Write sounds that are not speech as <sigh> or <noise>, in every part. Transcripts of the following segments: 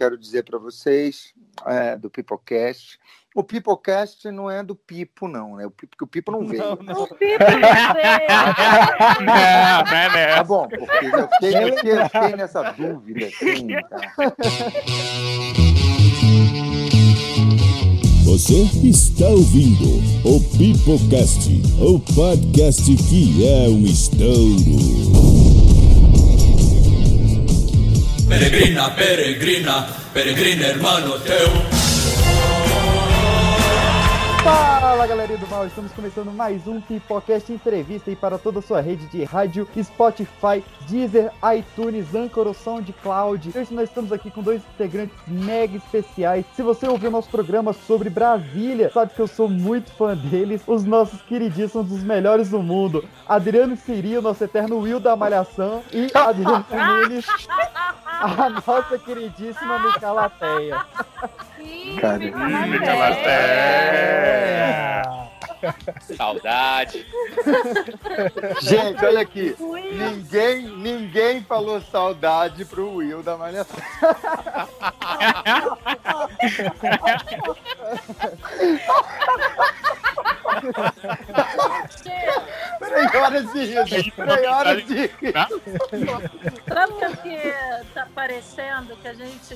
quero dizer para vocês é, do Pipocast. O Pipocast não é do Pipo, não, né? O Pipo, que o Pipo não veio. Não, não. O Pipo não veio. não, <laughs> não é. Tá bom, porque eu fiquei, eu fiquei, eu fiquei nessa dúvida, assim, tá? Você está ouvindo o Pipocast, o podcast que é um estouro. Peregrina, peregrina, peregrina, hermano teu. Fala galerinha do mal, estamos começando mais um Pipocast Entrevista e para toda a sua rede de rádio, Spotify, Deezer, iTunes, Anchor, SoundCloud. Hoje nós estamos aqui com dois integrantes mega especiais. Se você ouviu nosso programa sobre Brasília, sabe que eu sou muito fã deles. Os nossos queridíssimos dos melhores do mundo. Adriano Siri, o nosso eterno Will da Malhação e Adriano <laughs> Nunes, a nossa queridíssima Micalateia. <laughs> Cara, É. <laughs> Saudade. Gente, olha aqui. Ninguém, ninguém falou saudade pro Will da Malhação. <laughs> Três horas de rir. Três horas de rir. Sabe o que tá parecendo? Que a gente.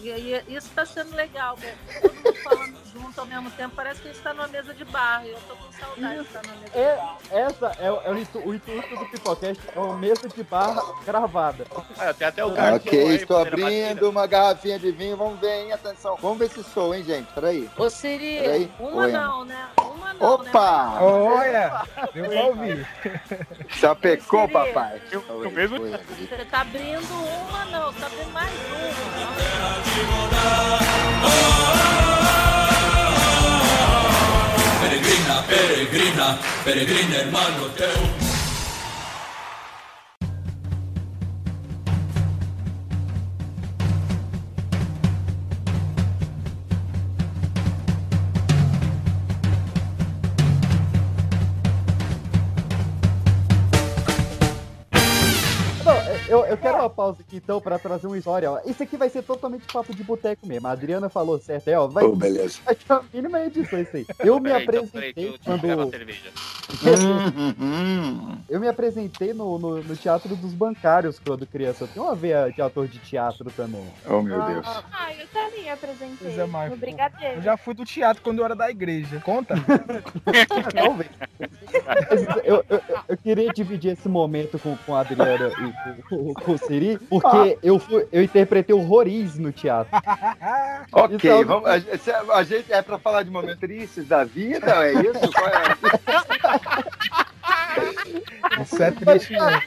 Isso tá sendo legal, né? Todo mundo falando junto ao mesmo tempo. Parece que a gente tá numa mesa de bar. E eu tô com saudade de estar na mesa de É, bar. essa é, o- é o, intu- o intuito do Pipocast, é uma mesa de barra gravada. Ah, tem até o garçom Ok, estou abrindo uma garrafinha de vinho. Vamos ver, hein? Atenção. Vamos ver esse som, hein, gente? Peraí. Ô, Siri, Peraí. uma Oi, não, né? Uma não, Opa! Olha, deu pra ouvir. Já pecou, Siri. papai? Eu- eu mesmo-. Você tá abrindo uma não, você tá abrindo mais uma. Peregrina, peregrina, peregrina, hermano teu. yo, eu, eu quero uma pausa aqui então pra trazer uma história. Ó. Isso aqui vai ser totalmente papo de boteco mesmo. A Adriana falou certo, é, ó. Vai, Oh, beleza. vai ter uma mínima edição isso aí. Eu me Peraí, então, peraí, apresentei uma quando. cerveja. Hum, Eu me apresentei no, no, no Teatro dos Bancários quando criança. Tenho uma veia de ator de teatro também. Oh, meu Deus. Ah, eu também apresentei. Pois é, no Brigadeiro. Eu já fui do teatro quando eu era da igreja. Conta? <laughs> Talvez. Eu, eu, eu- eu queria dividir esse momento com, com a Adriana e com, com o Siri, <laughs> porque eu, fui, eu interpretei o Roriz no teatro. <laughs> Ok, é vamos, a, a gente é pra falar de momentos tristes da vida, é isso? Qual é? <laughs> Isso é triste mesmo.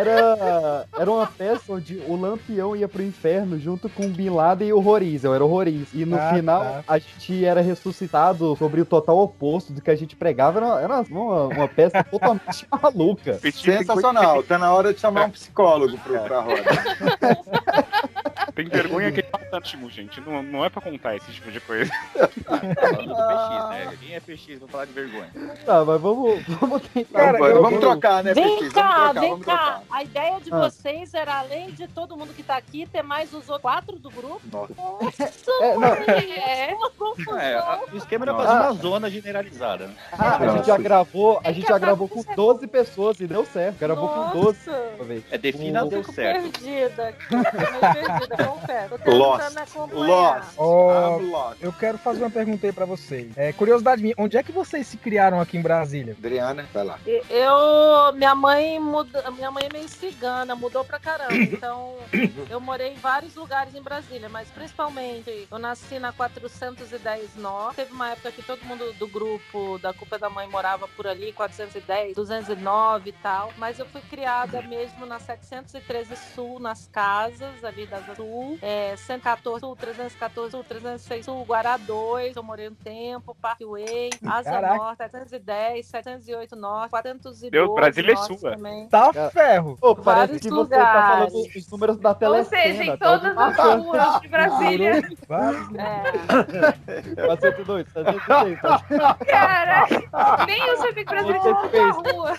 Era, era uma peça onde o Lampião ia pro inferno junto com o Bin Laden e o Roriz. Eu era o Roriz. E no Ah, final, tá. a gente era ressuscitado sobre o total oposto do que a gente pregava. Era, era uma, uma peça totalmente <laughs> maluca. Sensacional, tá na hora de chamar um psicólogo pro, pra roda. <laughs> Tem vergonha que é fantástico, gente. Não, não é pra contar esse tipo de coisa. <laughs> Falando do PX, né? Quem é PX? Vou falar de vergonha. Tá, mas vamos, vamos tentar. Cara, vamos, eu- vamos trocar, né, Vem PX? cá, Vamos trocar, vem vamos cá. trocar. A ideia de Ah. vocês era, além de todo mundo que tá aqui, ter mais os outros quatro do grupo? Nossa. É, É. Uma confusão. É, a- o esquema era Nossa. fazer uma zona generalizada. né? Ah, a gente já gravou, a gente já gravou com 12 pessoas e deu certo. Gravou com 12 Nossa. uma vez. É, defina O- deu certo. perdida. Meio perdida, confesso. Tô Lost. Lost. Ó, I'm lost. eu quero fazer uma pergunta aí pra vocês. É, curiosidade minha, onde é que vocês se criaram aqui em Brasília? Adriana, vai lá. Eu, minha mãe muda, minha mãe é meio cigana, mudou pra caramba. <coughs> Então, eu morei em vários lugares em Brasília, mas principalmente eu nasci na 410 Norte. Teve uma época que todo mundo do grupo da Culpa da Mãe morava por ali, 410, 209 e tal. Mas eu fui criada mesmo na 713 Sul, nas casas ali da Sul, é, 114 Sul, 314 Sul, 306 Sul, Guará 2, eu morei um tempo, Parkway, Asa Caraca. Norte, 710, 708 Norte, 412 Deus, Brasília é Norte sua. também. Tá Cara, ferro. Pô, parece Vários que você tá falando lugares. os números da Ou telecena. seja, em tá todas as ruas de Brasília. <laughs> Vários- É, 402, 402. Caraca, nem eu sabia que o Brasil Você tinha rua.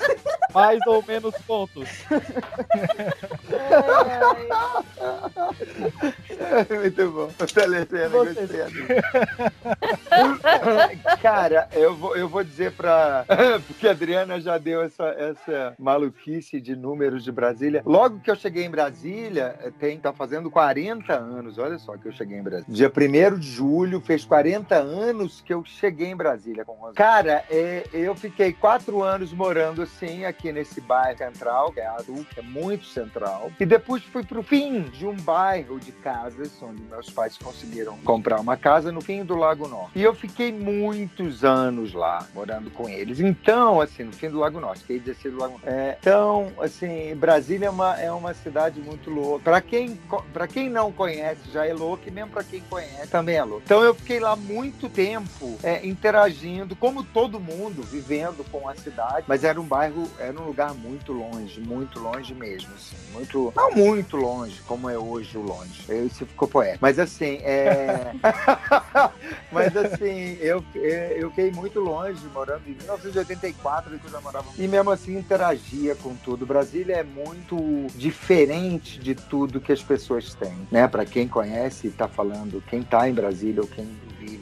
Mais ou menos pontos. <laughs> <laughs> Muito bom. Telecena, gostei. <laughs> Cara, eu vou, eu vou dizer pra. <laughs> Porque a Adriana já deu essa, essa maluquice de números de Brasília. Logo que eu cheguei em Brasília, eh, tem, tá fazendo 40 anos. Olha só que eu cheguei em Brasília. Dia 1 de julho, fez 40 anos que eu cheguei em Brasília com 11 Cara, é, eu fiquei quatro anos morando assim, aqui nesse bairro central, que é Azul, que é muito central. E depois fui pro fim de um bairro de casas, onde meus pais conseguiram comprar uma casa no fim do Lago Norte. E eu fiquei muitos anos lá, morando com eles. Então, assim, no fim do Lago Norte, fiquei 16 do Lago Norte. É, então, assim, Brasília é uma, é uma cidade muito louca. Pra quem, pra quem não conhece, já é louca, e mesmo pra quem conhece, também é louca. Então, eu fiquei lá muito tempo é, interagindo, como todo mundo, vivendo com a cidade. Mas era um bairro, era um lugar muito longe, muito longe mesmo, assim. Muito, não muito longe, como é hoje o. Isso ficou poético. Mas, assim, é... <laughs> Mas assim, eu, eu fiquei muito longe, morando em 1984, que eu já morava. E mesmo assim interagia com tudo. Brasília é muito diferente de tudo que as pessoas têm, né? Para quem conhece, tá falando, quem tá em Brasília ou quem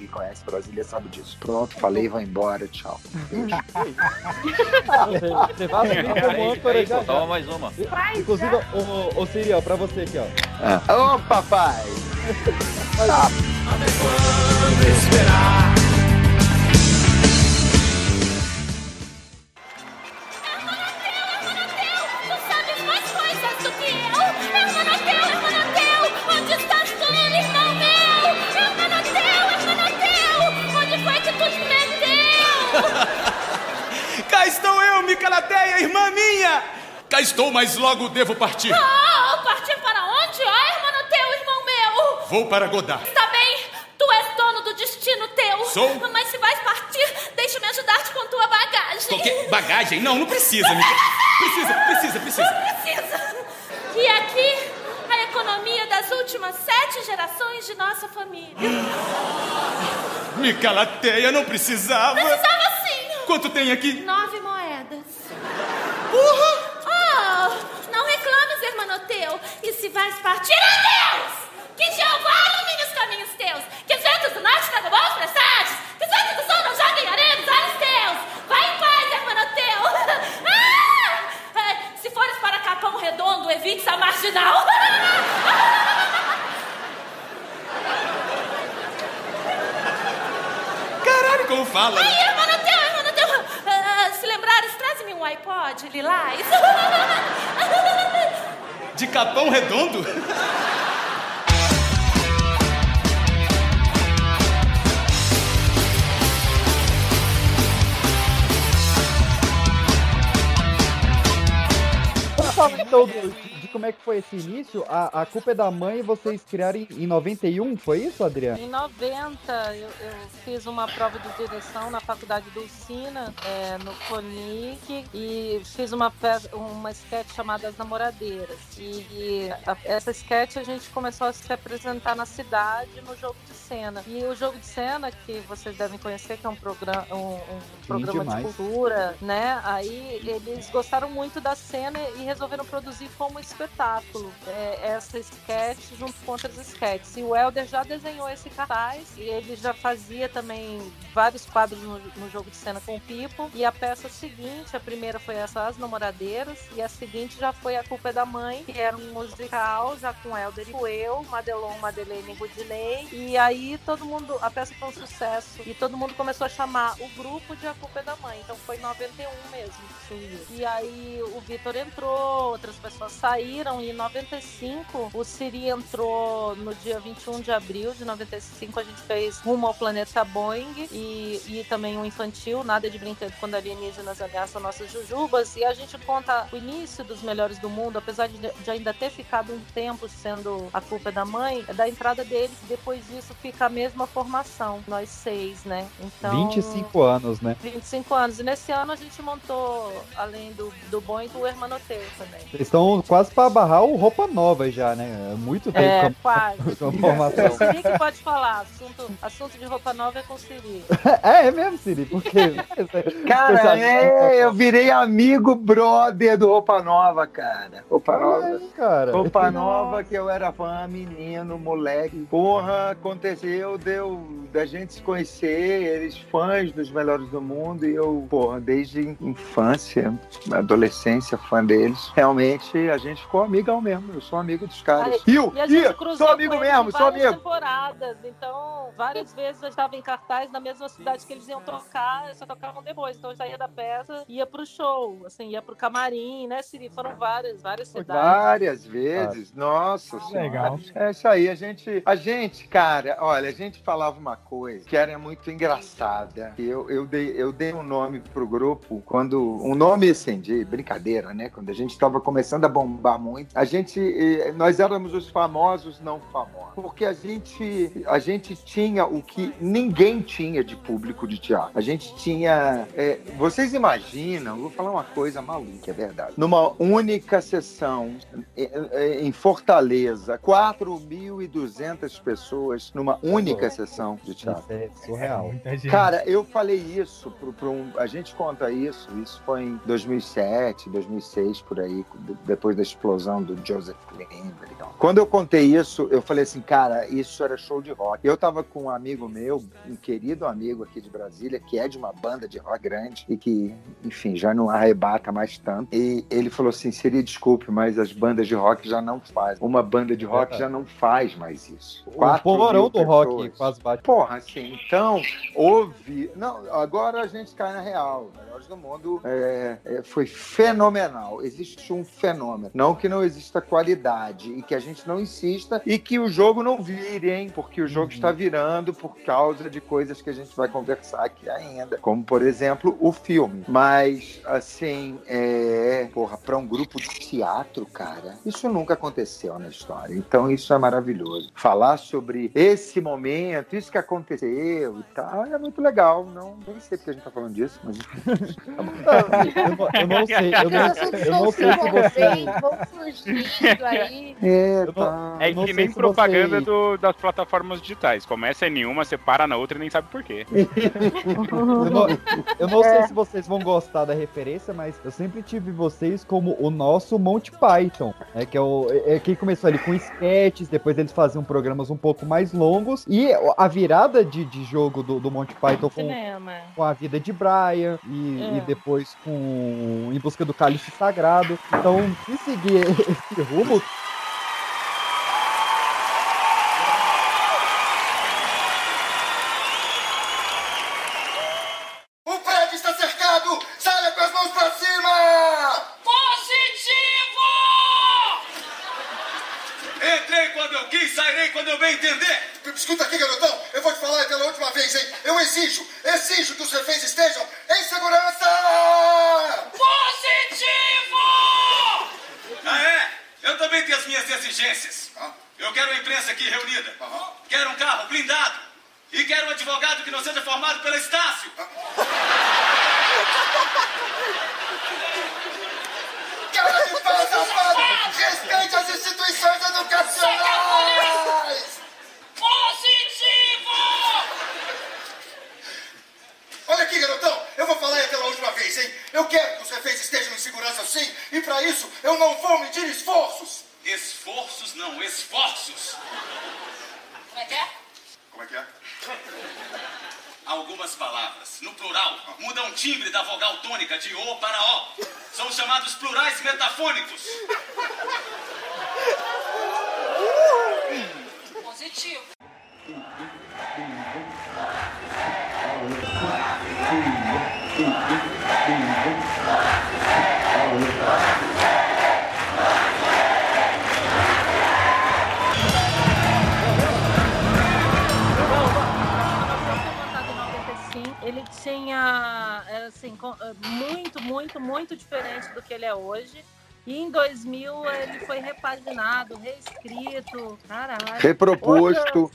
e conhece Brasília sabe disso. Pronto, falei, vou embora, tchau. Beijo. <laughs> Você vai assumir como É âncora já toma já. mais uma. Inclusive, ô Siri, ó, pra você aqui, ó. Ah. Ô, papai! Tu Cá estou, mas logo devo partir. Oh, partir para onde? Ah, Hermanoteu, irmão meu. Vou para Godard. Está bem, tu és dono do destino teu. Sou. Mas se vais partir, deixa-me ajudar-te com tua bagagem. Qualquer bagagem? Não, não precisa, Mica. Precisa, precisa, precisa. Precisa. E aqui, a economia das últimas sete gerações de nossa família. <gasps> Micalateia, não precisava. Precisava sim. Quanto tem aqui? Nove moedas. Porra! Oh, não reclames, Hermanoteu. E se vais partir, adeus! Que Jeová ilumine os caminhos teus. Que os ventos do norte tragam bons presságios. Que os ventos do sul não joguem areia nos olhos teus. Vai em paz, Hermanoteu. <laughs> Ah! É, se fores para Capão Redondo, evite a marginal. <laughs> Caralho, como fala. Ai, Hermanoteu, Hermanoteu. Ah, se lembrares, traz-me um iPod, lilás. <laughs> De Capão Redondo? Vamos como é que foi esse início. A, a culpa é da mãe e vocês criaram em, em 91, foi isso, Adriano? Em 90, eu, eu fiz uma prova de direção na faculdade do Sina, é, no Conic, e fiz uma, uma sketch chamada As Namoradeiras. E, e a- essa sketch a gente começou a se apresentar na cidade no jogo de cena. E o jogo de cena, que vocês devem conhecer, que é um, programa um, um programa de cultura, né? Aí eles gostaram muito da cena e resolveram produzir como espetáculo é, essa sketch junto com outras sketches. E o Helder já desenhou esse cartaz e ele já fazia também vários quadros no, no jogo de cena com o Pipo. E a peça seguinte, a primeira foi essa As Namoradeiras, e a seguinte já foi A Culpa é da Mãe, que era um musical já com Helder e eu, Madelon, Madeleine e Rudinei. E aí todo mundo, a peça foi um sucesso e todo mundo começou a chamar o grupo de A Culpa é da Mãe. Então foi em 91 mesmo surgiu. E aí o Vitor entrou, outras pessoas saíram e em 95 o Siri entrou no dia 21 de abril de 95 a gente fez Rumo ao Planeta Boeing e, e também um infantil, Nada de Brinquedo quando alienígenas ameaçam nossas jujubas e a gente conta o início dos Melhores do Mundo, apesar de, de ainda ter ficado um tempo sendo A Culpa da Mãe, é da entrada deles, depois disso fica a mesma formação, nós seis, né? Então... 25 anos, né? 25 anos. E nesse ano a gente montou, além do, do Boeing, o Hermanoteu também. Vocês estão quase pra barrar o roupa nova já, né? É muito tempo É, com- faz. com formação. O Siri que pode falar. Assunto, assunto de roupa nova é com o Siri. <laughs> É, é mesmo, Siri, porque. <laughs> Cara, é, eu virei amigo brother do Roupa Nova, cara. Roupa Nova. Cara. Roupa Nova que eu era fã, menino, moleque. Porra, aconteceu, deu da gente se conhecer, eles fãs dos melhores do mundo, e eu, porra, desde infância, adolescência, fã deles. Realmente, a gente ficou amigão mesmo. Eu sou amigo dos caras. E a gente Rio, cruzou sou amigo mesmo, sou várias amigo. temporadas. Então, várias vezes eu estava em cartaz na mesma cidade que eles iam tocar, só tocavam depois. Então eu saía da peça, ia pro show, assim, ia pro camarim, né, Siri? Foram várias, várias cidades. Várias vezes, nossa senhora. Legal. É isso aí, a gente, a gente, cara, olha, a gente falava uma coisa que era muito engraçada. Eu, eu, dei, eu dei um nome pro grupo quando. Um nome assim, de brincadeira, né? Quando a gente estava começando a bombar muito. A gente. Nós éramos os famosos não famosos. Porque a gente, a gente tinha o que ninguém tinha de público de teatro. A gente tinha. eh, vocês imaginam, vou falar uma coisa maluca, é verdade. Numa única sessão eh, eh, em Fortaleza, 4.200 pessoas numa única sessão de teatro. Isso é surreal. Gente. Cara, eu falei isso pro, pro um, a gente conta isso, isso foi em 2007, 2006 por aí, de- depois da explosão do Joseph Klimber. e tal. Quando eu contei isso, eu falei assim, cara, isso era show de rock. Eu tava com um amigo meu, um querido amigo aqui de Brasília, que é de uma banda de rock grande e que, enfim, já não arrebata mais tanto. E ele falou assim, seria desculpe, mas as bandas de rock já não fazem. Uma banda de rock É. já não faz mais isso. O Quatro polvorão do rock quase bate. Porra, assim, então, houve. Não, agora a gente cai na real. Melhores do Mundo é, é, foi fenomenal. Existe um fenômeno. Não que não exista qualidade e que a gente não insista e que o jogo não vire, hein? Porque o jogo está virando por causa de coisas que a gente vai conversar aqui ainda. Como, por exemplo, o filme. Mas, assim, é. Porra, para um grupo de teatro, cara, isso nunca aconteceu na história. Então, isso é maravilhoso. Falar sobre esse momento, isso que aconteceu e tal, é muito legal. Não, nem sei porque a gente tá falando disso, mas. Eu, <laughs> não- eu não sei, eu não, eu não sei se você. vão surgindo aí. <laughs> É, tá. É que nem propaganda você- do- das plataformas digitais. Começa em uma, você para na outra e nem sabe por quê. <laughs> Eu não, eu não sei se vocês vão gostar da referência, mas eu sempre tive vocês como o nosso Monty Python, né? Que é, o, é quem começou ali com sketches, depois eles faziam programas um pouco mais longos. E a virada de, de jogo do, do Monty Python com, com a vida de Brian e, É. e depois com Em Busca do Cálice Sagrado. Então, se seguir <laughs> esse rumo, O prédio está cercado! Saia com as mãos pra cima! Positivo! Entrei quando eu quis, sairei quando eu bem entender! Escuta aqui, garotão, eu vou te falar pela última vez, hein? Eu exijo, exijo que os reféns estejam minhas exigências. Eu quero a imprensa aqui reunida. Quero um carro blindado. E quero um advogado que não seja formado pela Estácio. Cara de pau, safado! Respeite as instituições educacionais! Positivo! Olha aqui, garotão, eu vou falar pela última vez, hein? Eu quero que os reféns estejam em segurança sim, e para isso eu não vou medir esforços. Esforços não, esforços. Como é que é? Como é que é? Algumas palavras, no plural, mudam o timbre da vogal tônica de O para O. São chamados plurais metafônicos. Positivo. <laughs> ele tinha, era, assim, eh, muito, muito, muito diferente do que ele é hoje. E em 2000 ele foi repaginado, reescrito, caralho. Reproposto.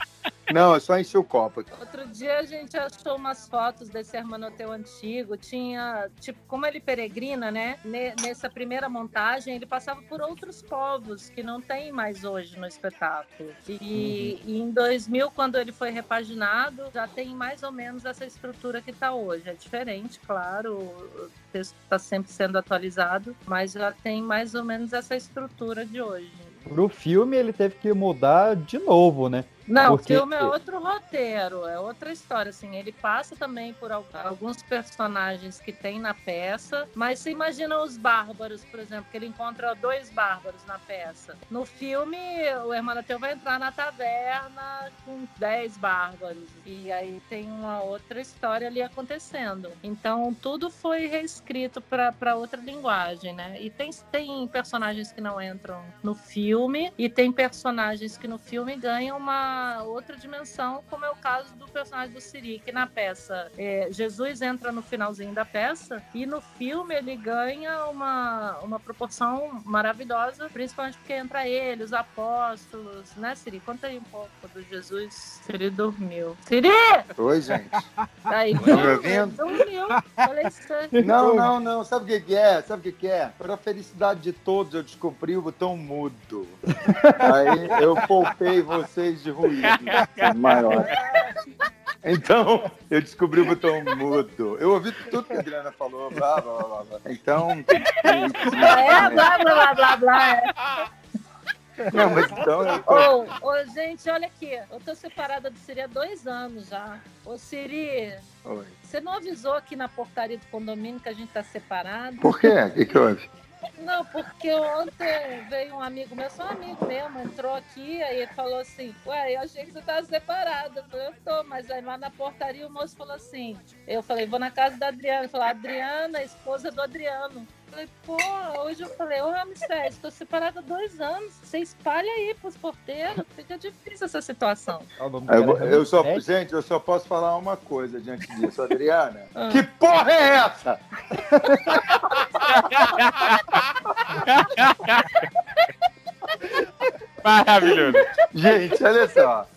Não, eu só enchi o copo aqui. Outro dia a gente achou umas fotos desse Hermanoteu antigo. Tinha, tipo, como ele peregrina, né? Ne- Nessa primeira montagem, ele passava por outros povos que não tem mais hoje no espetáculo. E, e em 2000, quando ele foi repaginado, já tem mais ou menos essa estrutura que está hoje. É diferente, claro, o texto está sempre sendo atualizado, mas já tem mais ou menos essa estrutura de hoje. Pro filme ele teve que mudar de novo, né? Não, Porque- o filme é outro roteiro, é outra história, assim, ele passa também por al- alguns personagens que tem na peça, mas você imagina os bárbaros, por exemplo, que ele encontra dois bárbaros na peça. No filme, o Hermanateu vai entrar na taverna com dez bárbaros, e aí tem uma outra história ali acontecendo. Então, tudo foi reescrito para outra linguagem, né? E tem, tem personagens que não entram no filme, e tem personagens que no filme ganham uma outra dimensão, como é o caso do personagem do Siri, que na peça é, Jesus entra no finalzinho da peça e no filme ele ganha uma, uma proporção maravilhosa, principalmente porque entra ele, os apóstolos, né, Siri? Conta aí um pouco do Jesus. Siri dormiu. Siri! Oi, gente. Aí, Estão me ouvindo? dormiu. Falei isso. Não, não, não. Sabe o que que é? Sabe o que que é? Para a felicidade de todos, eu descobri o botão mudo. Aí eu poupei vocês de ruído maior. Então, eu descobri o botão mudo. Eu ouvi tudo que a Adriana falou, blá, blá, blá, blá. Então... É, blá, blá, blá, blá, é. Não, mas então... eu- Ô, ô, gente, olha aqui. Eu tô separada do Siri há dois anos já. Ô, Siri, Oi. você não avisou aqui na portaria do condomínio que a gente tá separado? Por quê? O que, que houve? Não, porque ontem veio um amigo meu, só um amigo mesmo, entrou aqui, aí ele falou assim, ué, eu achei que você tava separada. Eu falei, eu tô, mas aí lá na portaria o moço falou assim, eu falei, vou na casa da Adriana. Ele falou, Adriana, esposa do Adriano. Eu falei, pô, hoje eu falei, ô Ramsés, tô separada há dois anos, você espalha aí pros porteiros, fica difícil essa situação. Ah, Eu, é eu só, gente, eu só posso falar uma coisa diante disso, <laughs> Adriana. Ah. Que porra é essa? <laughs> Maravilhoso. Gente, olha só.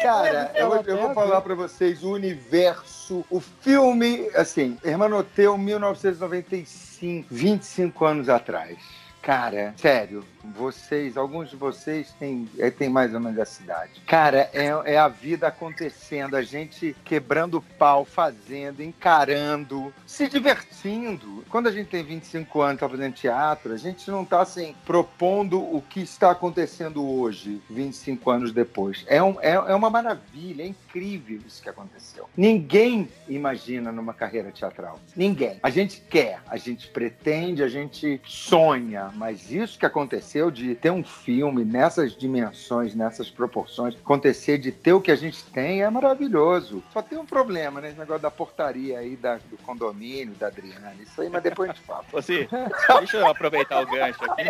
Cara, eu, vou- eu vou falar pra vocês o universo, o filme, assim, Hermanoteu 1995, 25 anos atrás. Cara, sério, vocês, alguns de vocês têm, é, têm mais ou menos essa idade. Cara, é, é a vida acontecendo, a gente quebrando pau, fazendo, encarando, se divertindo. Quando a gente tem 25 anos e tá fazendo teatro, a gente não tá assim, propondo o que está acontecendo hoje, 25 anos depois. É, um, é, é uma maravilha, é incrível isso que aconteceu. Ninguém imagina numa carreira teatral. Ninguém. A gente quer, a gente pretende, a gente sonha, mas isso que aconteceu de ter um filme nessas dimensões, nessas proporções, acontecer de ter o que a gente tem é maravilhoso. Só tem um problema, né? Esse negócio da portaria aí da- do condomínio, da Adriana. Isso aí, mas depois a gente fala. <laughs> Você, deixa eu aproveitar o gancho aqui.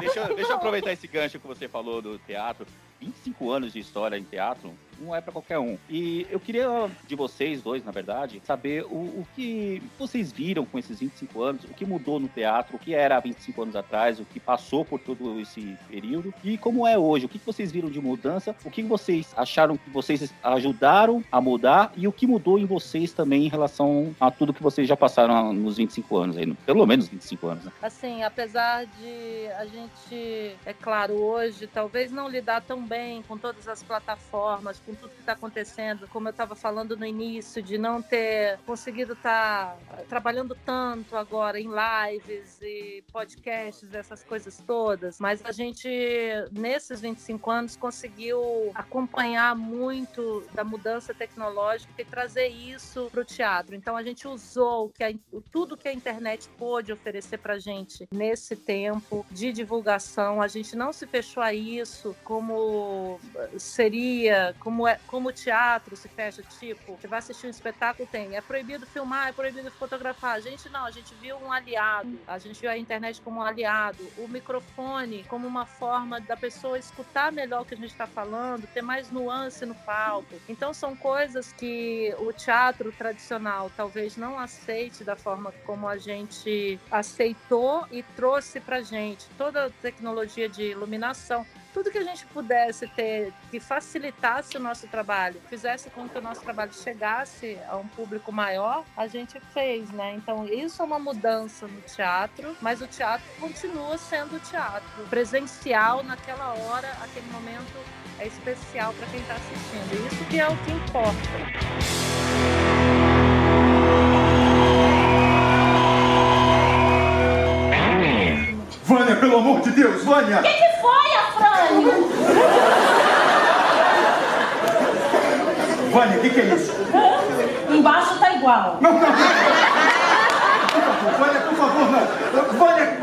Deixa, eu- deixa eu aproveitar esse gancho que você falou do teatro. 25 anos de história em teatro não é para qualquer um. E eu queria de vocês dois, na verdade, saber o, o que vocês viram com esses 25 anos, o que mudou no teatro, o que era há 25 anos atrás, o que passou por todo esse período e como é hoje. O que vocês viram de mudança, o que vocês acharam que vocês ajudaram a mudar e o que mudou em vocês também em relação a tudo que vocês já passaram nos 25 anos aí, pelo menos 25 anos, né? Assim, apesar de a gente, é claro, hoje talvez não lidar tão bem com todas as plataformas, com tudo que está acontecendo, como eu estava falando no início, de não ter conseguido estar trabalhando tanto agora em lives e podcasts, essas coisas todas, mas a gente, nesses 25 anos, conseguiu acompanhar muito da mudança tecnológica e trazer isso para o teatro. Então a gente usou que a, tudo que a internet pôde oferecer para gente nesse tempo de divulgação. A gente não se fechou a isso como seria, como é, como o teatro se fecha, tipo, você vai assistir um espetáculo, tem, é proibido filmar, é proibido fotografar. A gente não, a gente viu um aliado, a gente viu a internet como um aliado, o microfone como uma forma da pessoa escutar melhor o que a gente está falando, ter mais nuance no palco. Então são coisas que o teatro tradicional talvez não aceite da forma como a gente aceitou e trouxe pra gente toda a tecnologia de iluminação, tudo que a gente pudesse ter que facilitasse o nosso trabalho, fizesse com que o nosso trabalho chegasse a um público maior, a gente fez, né? Então isso é uma mudança no teatro, mas o teatro continua sendo teatro. Presencial naquela hora, aquele momento é especial para quem está assistindo. Isso que é o que importa. Vânia, pelo amor de Deus, Vânia! O que, que foi, Afrânio? Vânia, o que, que é isso? Embaixo tá igual. Não, não, não. Por favor, Vânia, por favor, não. Vânia,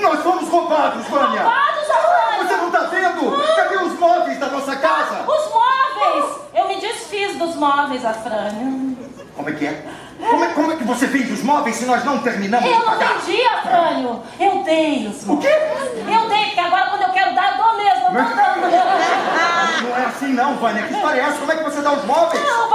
nós fomos roubados, Vânia. Roubados, Afrânio? Você não tá vendo? Cadê os móveis da nossa casa? Os móveis! Eu me desfiz dos móveis, Afrânio. Como é que é? Como é, como é que você vende os móveis se nós não terminamos Eu de não pagar? vendi, Afrânio. Eu dei os móveis. O quê? Eu dei, porque agora quando eu quero dar, eu dou mesmo. Eu tô dando. Não é assim não, Vânia. Que história é essa? Como é que você dá os móveis? Não,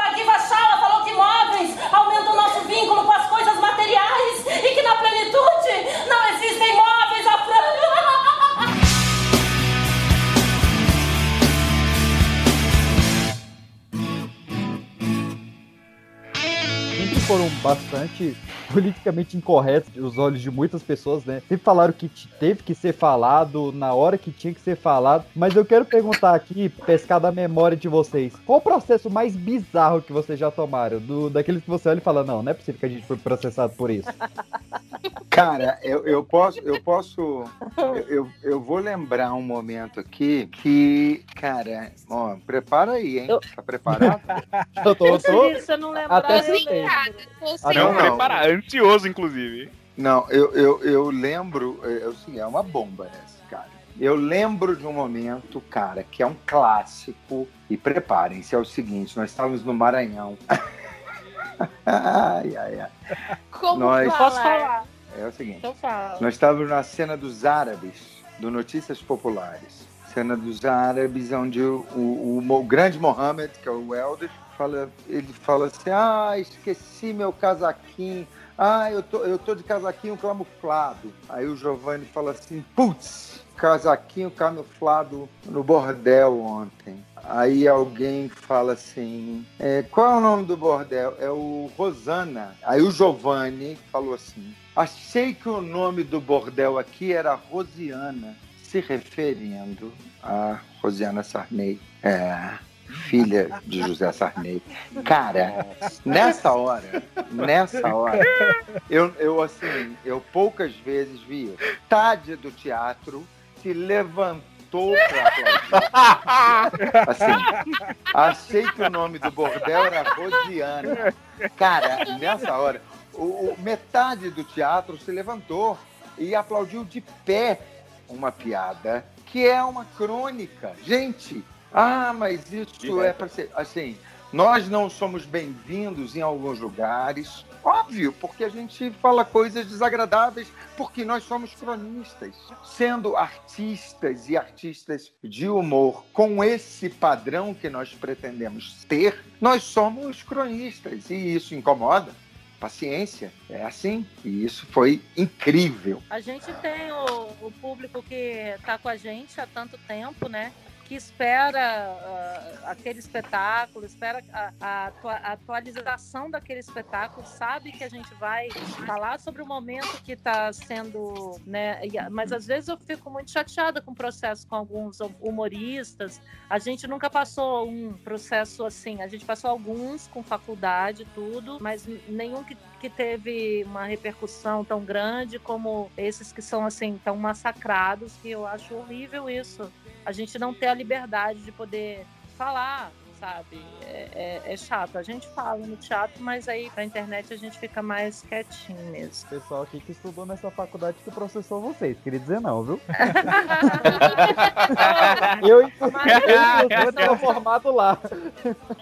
foram bastante politicamente incorretos os olhos de muitas pessoas, né? Sempre falaram que te- teve que ser falado na hora que tinha que ser falado. Mas eu quero perguntar aqui, pescar da memória de vocês, qual o processo mais bizarro que vocês já tomaram? Do, daqueles que você olha e fala, não, não é possível que a gente foi processado por isso. <laughs> Cara, eu, eu posso, eu posso, eu, eu, eu vou lembrar um momento aqui que, cara, ó, prepara aí, hein? Tá preparado? <laughs> Eu tô, eu tô- Se você não lembrar, Até eu lembro. Ah, Não, não, não. preparar, ansioso, inclusive. Não, eu, eu, eu lembro, é, assim, é uma bomba essa, cara. Eu lembro de um momento, cara, que é um clássico, e preparem-se, é o seguinte, nós estávamos no Maranhão. <laughs> ai, ai, ai. Como Nós- falar? Posso falar? É o seguinte, Então fala. nós estávamos na cena dos árabes, do Notícias Populares. Cena dos árabes, onde o, o, o Mo- grande Mohammed, que é o Elder, fala, ele fala assim, ah, esqueci meu casaquinho. Ah, eu tô, eu tô de casaquinho camuflado. Aí o Giovanni fala assim, putz, casaquinho camuflado no bordel ontem. Aí alguém fala assim, é, qual é o nome do bordel? É o Rosana. Aí o Giovanni falou assim, achei que o nome do bordel aqui era Rosiana, se referindo a Rosiana Sarney. É, filha de José Sarney. Cara, nessa hora, nessa hora, eu, eu assim, eu poucas vezes vi. Tádia do teatro se levantou pra aplaudir. Assim, achei que o nome do bordel era Rosiana. Cara, nessa hora, o, o- metade do teatro se levantou e aplaudiu de pé uma piada que é uma crônica. Gente, ah, mas isso é para ser assim. Nós não somos bem-vindos em alguns lugares. Óbvio, porque a gente fala coisas desagradáveis, porque nós somos cronistas. Sendo artistas e artistas de humor com esse padrão que nós pretendemos ter, nós somos cronistas. E isso incomoda. Paciência, é assim. E isso foi incrível. A gente tem o, o público que está com a gente há tanto tempo, né? Que espera ah, aquele espetáculo, espera a, a a atualização daquele espetáculo, sabe que a gente vai falar sobre o momento que está sendo, né? Mas às vezes eu fico muito chateada com o processo com alguns humoristas. A gente nunca passou um processo assim, a gente passou alguns com faculdade, tudo, mas nenhum que, que teve uma repercussão tão grande como esses que são assim tão massacrados, que eu acho horrível isso. A gente não ter a liberdade de poder falar, sabe? É, é- é chato. A gente fala no teatro, mas aí pra internet a gente fica mais quietinho mesmo. Pessoal aqui que estudou nessa faculdade que processou vocês. Queria dizer não, viu? <laughs> <laughs> eu, eu sou formado lá.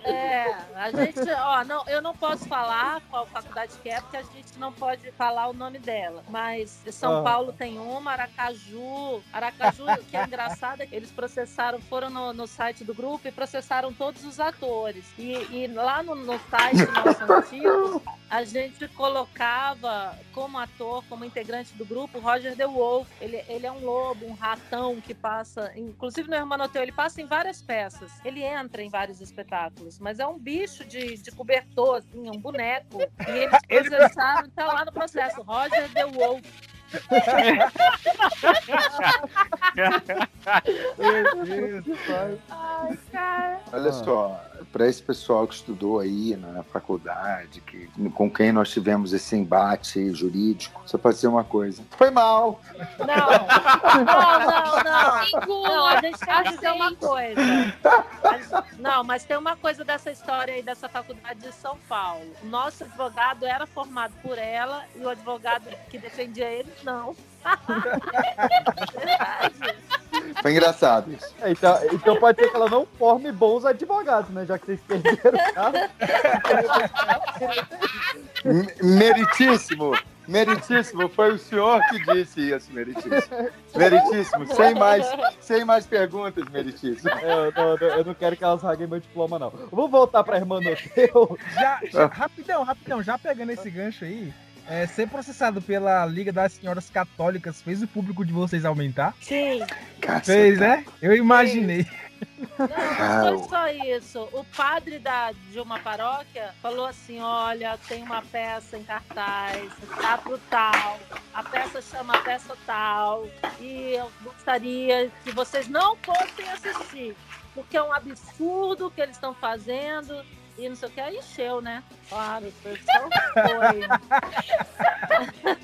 É, a gente, ó, não, eu não posso falar qual faculdade que é, porque a gente não pode falar o nome dela. Mas São Ah. Paulo tem uma, Aracaju. Aracaju, que é engraçado, é que eles processaram, foram no, no site do grupo e processaram todos os os atores. E, e lá no, no site nosso antigo, a gente colocava como ator, como integrante do grupo, Roger The Wolf. Ele, ele é um lobo, um ratão que passa, inclusive no Hermanoteu, ele passa em várias peças. Ele entra em vários espetáculos, mas é um bicho de, de cobertor, assim, um boneco. E eles <laughs> Ele- processaram, tá lá no processo, Roger The Wolf. Meu Deus, pai. Ai, cara. Olha só, para esse pessoal que estudou aí na faculdade, que, com quem nós tivemos esse embate jurídico, só pode dizer uma coisa. Foi mal! Não, <laughs> não, não, não. Segura. Não, a gente tem que dizer uma coisa. Não, mas tem uma coisa dessa história aí dessa faculdade de São Paulo. O nosso advogado era formado por ela e o advogado que defendia ele, não. <laughs> Verdade. Foi engraçado isso. É, Então, então pode ser que ela não forme bons advogados, né? Já que vocês perderam o carro. <laughs> Meritíssimo! Meritíssimo, foi o senhor que disse isso, meritíssimo. Meritíssimo, sem mais, sem mais perguntas, meritíssimo. É, eu, não, eu não quero que elas raguem meu diploma, não. Vamos voltar pra irmã Noteu. Já, já- rapidão, rapidão, já pegando esse gancho aí, é, ser processado pela Liga das Senhoras Católicas fez o público de vocês aumentar? Sim. Fez, né? Eu imaginei. Não, não foi só isso. O padre da, de uma paróquia falou assim: olha, tem uma peça em cartaz, tá pro tal. A peça chama peça tal. E eu gostaria que vocês não fossem assistir. Porque é um absurdo o que eles estão fazendo. E não sei o que, aí encheu, né? Claro, o pessoal foi.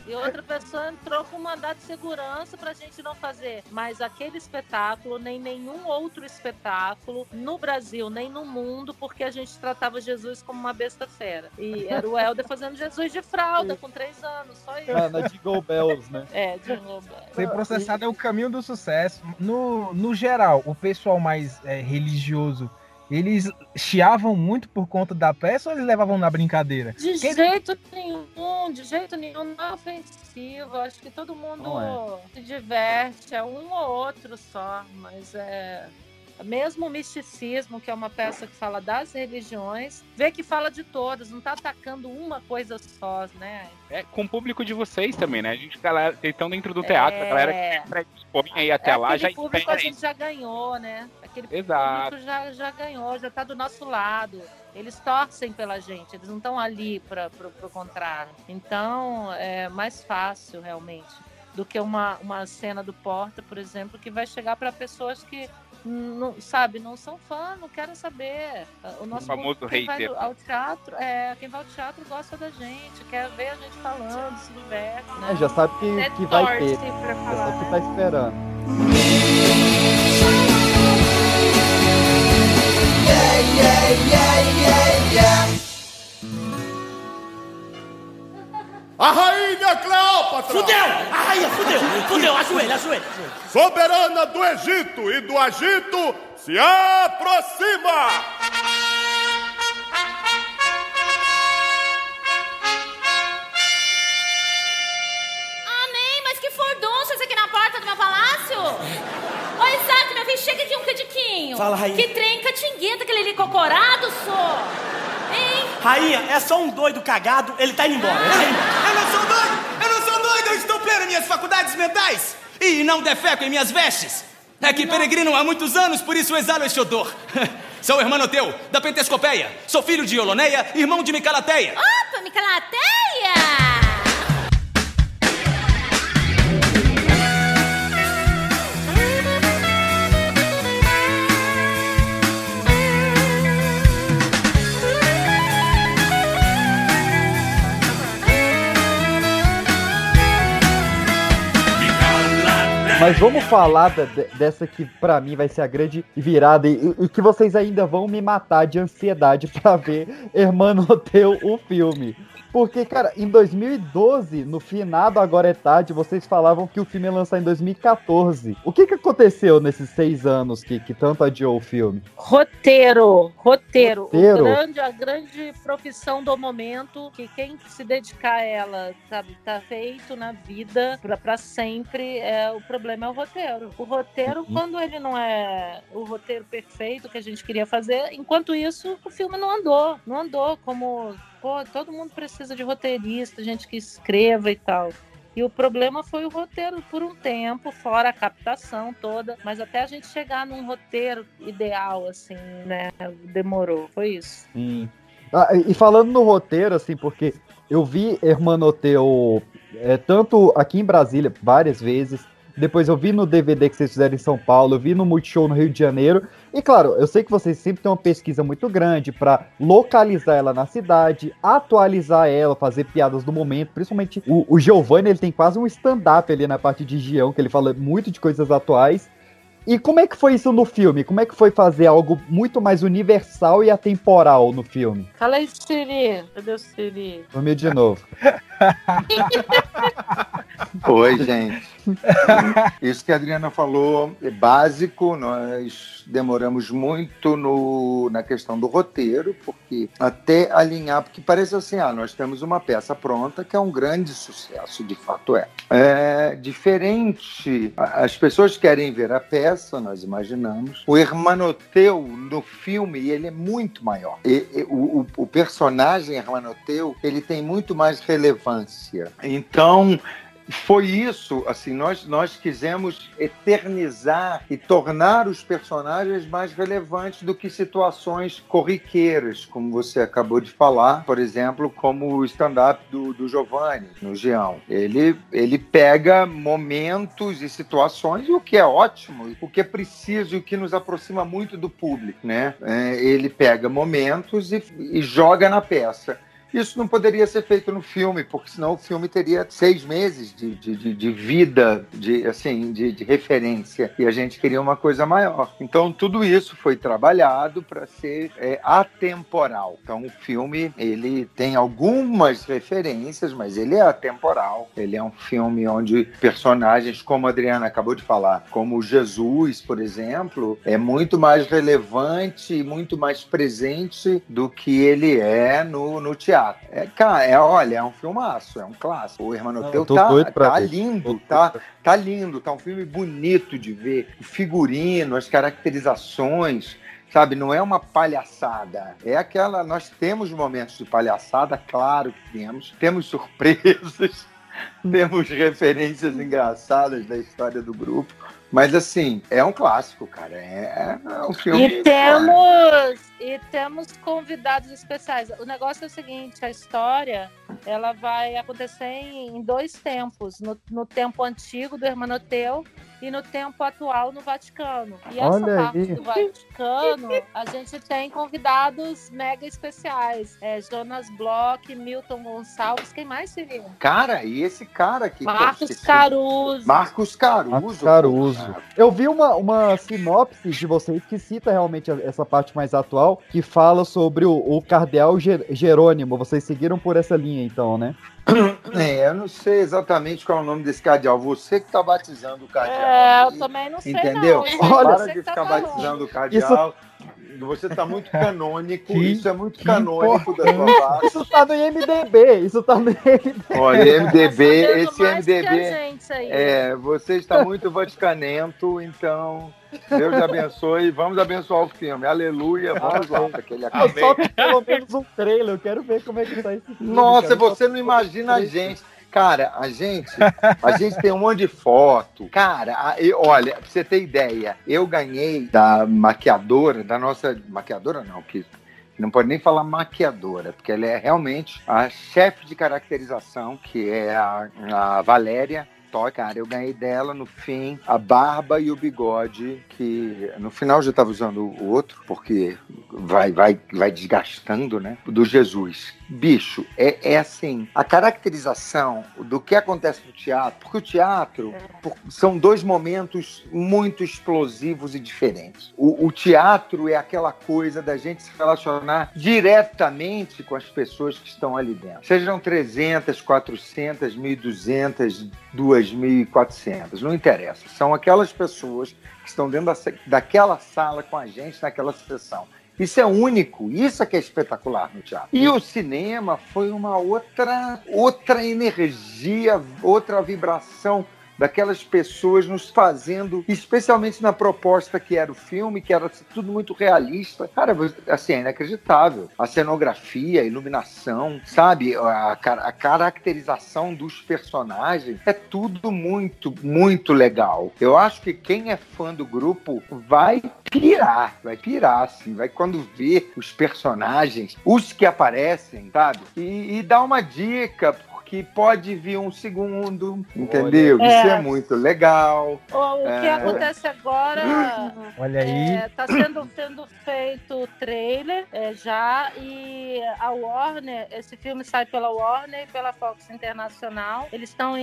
e outra pessoa entrou com mandato de segurança pra gente não fazer mais aquele espetáculo, nem nenhum outro espetáculo no Brasil, nem no mundo, porque a gente tratava Jesus como uma besta fera. E era o Helder fazendo Jesus de fralda com três anos, só isso. Na, na Jingle Bells, né? É, de novo. Ser processado é o caminho do sucesso. No, no geral, o pessoal mais é, religioso, eles chiavam muito por conta da peça ou eles levavam na brincadeira? De Quem- jeito nenhum, de jeito nenhum, não é ofensivo. Acho que todo mundo Não se diverte, é um ou outro só, mas é. Mesmo o misticismo, que é uma peça que fala das religiões, vê que fala de todas, não tá atacando uma coisa só, né? É com o público de vocês também, né? A gente, galera, vocês estão dentro do teatro, a galera É. que predispõe aí até é lá já público a gente já ganhou, né? Aquele Exato. público já, já ganhou, já tá do nosso lado. Eles torcem pela gente, eles não estão ali para pro, pro contrário. Então é mais fácil realmente do que uma, uma cena do Porta, por exemplo, que vai chegar para pessoas que não, sabe, não são fã, não querem saber. O nosso famoso público, quem vai hater. ao teatro, é, quem vai ao teatro gosta da gente, quer ver a gente falando, se diverte. Né? É, já sabe que, É que vai ter. Já sabe que né? tá esperando. A rainha Cleópatra! Fudeu! A rainha, fudeu! Fudeu, ajoelha, ajoelha. Soberana do Egito e do Agito se aproxima! Cadiquinho. Fala, rainha. Que trem catingueta, aquele ali cocorado, só. Hein? Rainha, é só um doido cagado, ele tá indo embora. Tá indo embora. Eu não sou doido! Eu não sou doido! Eu estou pleno em minhas faculdades mentais! E não defeco em minhas vestes! É que peregrino há muitos anos, por isso exalo este odor. <laughs> Sou Hermanoteu, da Pentescopeia. Sou filho de Oloneia, irmão de Micalateia. Opa, Micalateia! Mas vamos falar dessa que pra mim vai ser a grande virada e, e que vocês ainda vão me matar de ansiedade <laughs> pra ver Hermanoteu, o filme. Porque, cara, em 2012, no finado Agora é Tarde, vocês falavam que o filme ia lançar em 2014. O que que aconteceu nesses seis anos que, que tanto adiou o filme? Roteiro, roteiro. Roteiro? Grande, a grande profissão do momento, que quem se dedicar a ela tá, tá feito na vida pra sempre. É, o problema problema é o roteiro. O roteiro, Uhum. quando ele não é o roteiro perfeito que a gente queria fazer, enquanto isso, o filme não andou. Não andou como. Pô, todo mundo precisa de roteirista, gente que escreva e tal. E o problema foi o roteiro por um tempo, fora a captação toda, mas até a gente chegar num roteiro ideal, assim, né? Demorou, foi isso. Sim. Ah, e falando no roteiro, assim, porque eu vi Hermanoteu é, tanto aqui em Brasília várias vezes, depois eu vi no DVD que vocês fizeram em São Paulo, eu vi no Multishow no Rio de Janeiro, e claro, eu sei que vocês sempre têm uma pesquisa muito grande para localizar ela na cidade, atualizar ela, fazer piadas do momento, principalmente o, o Giovanni, ele tem quase um stand-up ali na parte de Gião, que ele fala muito de coisas atuais, e como é que foi isso no filme? Como é que foi fazer algo muito mais universal e atemporal no filme? Fala aí, Siri. Cadê o Siri? Vamos de novo. <laughs> Oi, gente. Isso que a Adriana falou é básico. Nós demoramos muito no, na questão do roteiro, porque até alinhar, porque parece assim, ah, nós temos uma peça pronta que é um grande sucesso, de fato é. É diferente. As pessoas querem ver a peça, nós imaginamos. O Hermanoteu no filme ele é muito maior. E- e o, o- o personagem Hermanoteu ele tem muito mais relevância. Então foi isso, assim, nós, nós quisemos eternizar e tornar os personagens mais relevantes do que situações corriqueiras, como você acabou de falar, por exemplo, como o stand-up do, do Giovanni, no Geão. Ele, ele pega momentos e situações, o que é ótimo, o que é preciso e o que nos aproxima muito do público, né? É, ele pega momentos e, e joga na peça. Isso não poderia ser feito no filme, porque senão o filme teria seis meses de, de, de, vida, de, assim, de, de referência, e a gente queria uma coisa maior. Então, tudo isso foi trabalhado para ser é, atemporal. Então, o filme, ele tem algumas referências, mas ele é atemporal. Ele é um filme onde personagens, como a Adriana acabou de falar, como Jesus, por exemplo, é muito mais relevante e muito mais presente do que ele é no, no teatro. É, cara, é, olha, é um filmaço, é um clássico. O Hermanoteu tá, tá ver. lindo, tá, tá lindo, tá um filme bonito de ver. O figurino, as caracterizações, sabe? Não é uma palhaçada. É aquela. Nós temos momentos de palhaçada, claro que temos. Temos surpresas, <laughs> temos referências engraçadas da história do grupo. Mas assim, é um clássico, cara. É, é um filme. E temos, e temos convidados especiais. O negócio é o seguinte, a história ela vai acontecer em, em dois tempos. No, no tempo antigo do Hermanoteu e no tempo atual no Vaticano. E essa Olha parte aí. do Vaticano, a gente tem convidados mega especiais. É, Jonas Bloch, Milton Gonçalves, quem mais seria? Cara, e esse cara aqui. Marcos. Caruso. Marcos Caruso. Marcos Caruso. Eu vi uma, uma sinopse de vocês que cita realmente essa parte mais atual, que fala sobre o, o cardeal Jerônimo. Vocês seguiram por essa linha, então, né? É, eu não sei exatamente qual é o nome desse cardeal. Você que tá batizando o cardeal. É, eu também não sei Entendeu? não. Para Você de que tá ficar falando. batizando o cardeal. Você tá muito canônico. Que- isso é muito canônico da sua parte. Isso tá no IMDB, isso tá no IMDB. Olha, MDB, Tá esse mais que a MDB. gente aí. É, você está muito vaticanento, então Deus te abençoe. Vamos abençoar o filme. Aleluia. Vamos lá. Aquele Eu só pelo menos um trailer, eu quero ver como é que tá esse filme. Nossa, cara. você não imagina a gente. Cara, a gente, a gente tem um monte de foto. Cara, eu- olha, pra você ter ideia, eu ganhei da maquiadora, da nossa. Maquiadora não, que não pode nem falar maquiadora, porque ela é realmente a chefe de caracterização, que é a, a Valéria. Cara, eu ganhei dela no fim a barba e o bigode, que no final já estava usando o outro, porque vai, vai, vai desgastando, né? Do Jesus. Bicho, é, é assim, a caracterização do que acontece no teatro, porque o teatro por- são dois momentos muito explosivos e diferentes. O, o teatro é aquela coisa da gente se relacionar diretamente com as pessoas que estão ali dentro. Sejam 300, 400, 1.200, 2.400, não interessa. São aquelas pessoas que estão dentro da, daquela sala com a gente naquela sessão. Isso é único, isso é que é espetacular no teatro. E o cinema foi uma outra, outra energia, outra vibração daquelas pessoas nos fazendo, especialmente na proposta que era o filme, que era tudo muito realista. Cara, assim, é inacreditável. A cenografia, a iluminação, sabe? A, a caracterização dos personagens é tudo muito, muito legal. Eu acho que quem é fã do grupo vai pirar, vai pirar, assim, vai quando vê os personagens, os que aparecem, sabe? E, e dá uma dica, que pode vir um segundo, entendeu? Olha. Isso é. É. muito legal. O, o que É. acontece agora <laughs> Olha aí. é, tá sendo, sendo feito o trailer é, já e a Warner, esse filme sai pela Warner e pela Fox Internacional. Eles estão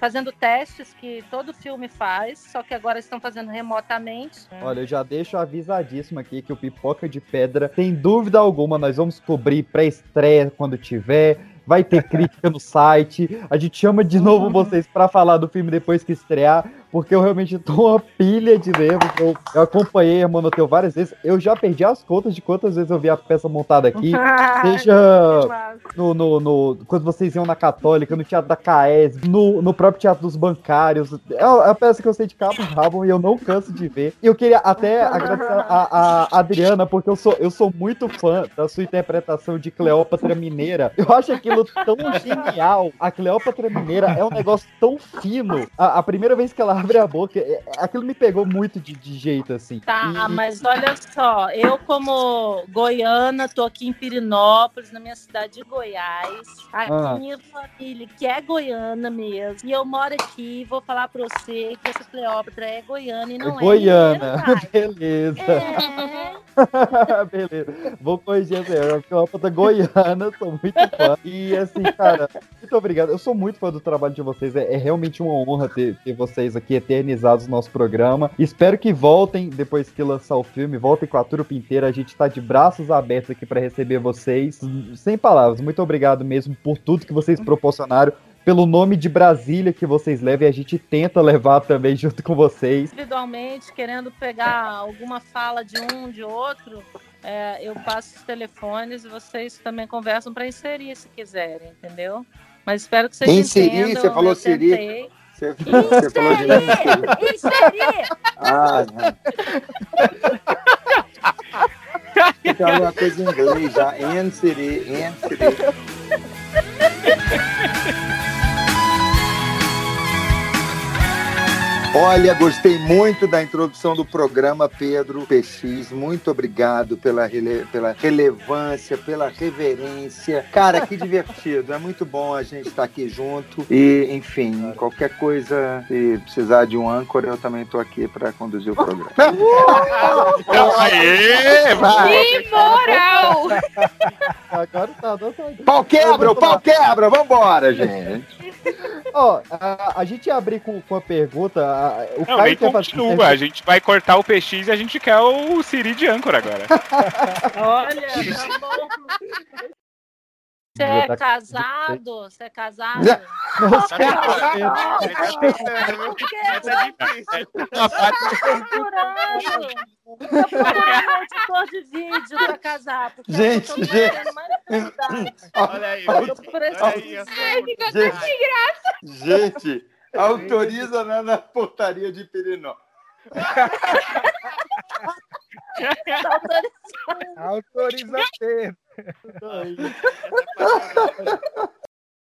fazendo testes que todo filme faz, só que agora estão fazendo remotamente. Olha, eu já deixo avisadíssimo aqui que o Pipoca de Pedra, sem dúvida alguma, nós vamos cobrir pré-estreia quando tiver. Vai ter crítica no site. A gente chama de novo vocês pra falar do filme depois que estrear, porque eu realmente tô uma pilha de porque Eu, eu acompanhei a Monoteu várias vezes. Eu já perdi as contas de quantas vezes eu vi a peça montada aqui. <laughs> Seja no, no, no- quando vocês iam na Católica, no Teatro da Caes, no, no próprio Teatro dos Bancários. É a, é a peça que eu sei de cabo rabo e eu não canso de ver. E eu queria até agradecer a, a Adriana, porque eu sou, eu sou muito fã da sua interpretação de Cleópatra Mineira. Eu acho aquilo tão genial. A Cleópatra Mineira é um negócio tão fino. A, a primeira vez que ela abre a boca, é- aquilo me pegou muito de, de jeito, assim. Tá, mas olha só, eu como goiana, tô aqui em Pirinópolis, na minha cidade de Goiás. Aqui Ah. minha família, que é goiana mesmo. E eu moro aqui, vou falar pra você que essa Cleópatra é goiana e não é. Goiana, mineira, <laughs> beleza. É. <laughs> Beleza. Vou corrigir essa uma puta goiana, sou muito fã. E assim, cara, muito obrigado. Eu sou muito fã do trabalho de vocês. É, é realmente uma honra ter, ter vocês aqui eternizados no nosso programa. Espero que voltem depois que lançar o filme, voltem com a trupe inteira. A gente tá de braços abertos aqui para receber vocês. Sem palavras, muito obrigado mesmo por tudo que vocês proporcionaram. Pelo nome de Brasília que vocês levam, e a gente tenta levar também junto com vocês. Individualmente, querendo pegar alguma fala de um, de outro, é, eu passo os telefones e vocês também conversam para inserir se quiserem, entendeu? Mas espero que vocês Inserir? entendam. Você falou tentei. Você, você falou de Inserir! Inserir! Ah, não. Tem que alguma coisa em inglês já. Inserir, inserir. Olha, gostei muito da introdução do programa, Pedro PX. Muito obrigado pela, rele- pela relevância, pela reverência. Cara, que divertido. É muito bom a gente estar aqui junto. E, enfim, qualquer coisa, se precisar de um âncora, eu também estou aqui para conduzir o programa. <laughs> Aê! Que moral! Agora tá adotado. Pau quebra, o pau quebra, vambora, gente. Ó, a, a gente ia abrir com, com a pergunta. A- o Não, Caio nem fazer continua. A gente vai cortar o PX e a gente quer o Siri de âncora agora. Olha, tá bom. <laughs> Você é casado? Você é casado? Nossa, procurando. Tô procurando um editor de vídeo pra casar. Porque Gente, gente. Olha aí, Eu olha aí. Ai, sem graça. Gente, autoriza na, na portaria de Pirinó. Autoriza Pedro.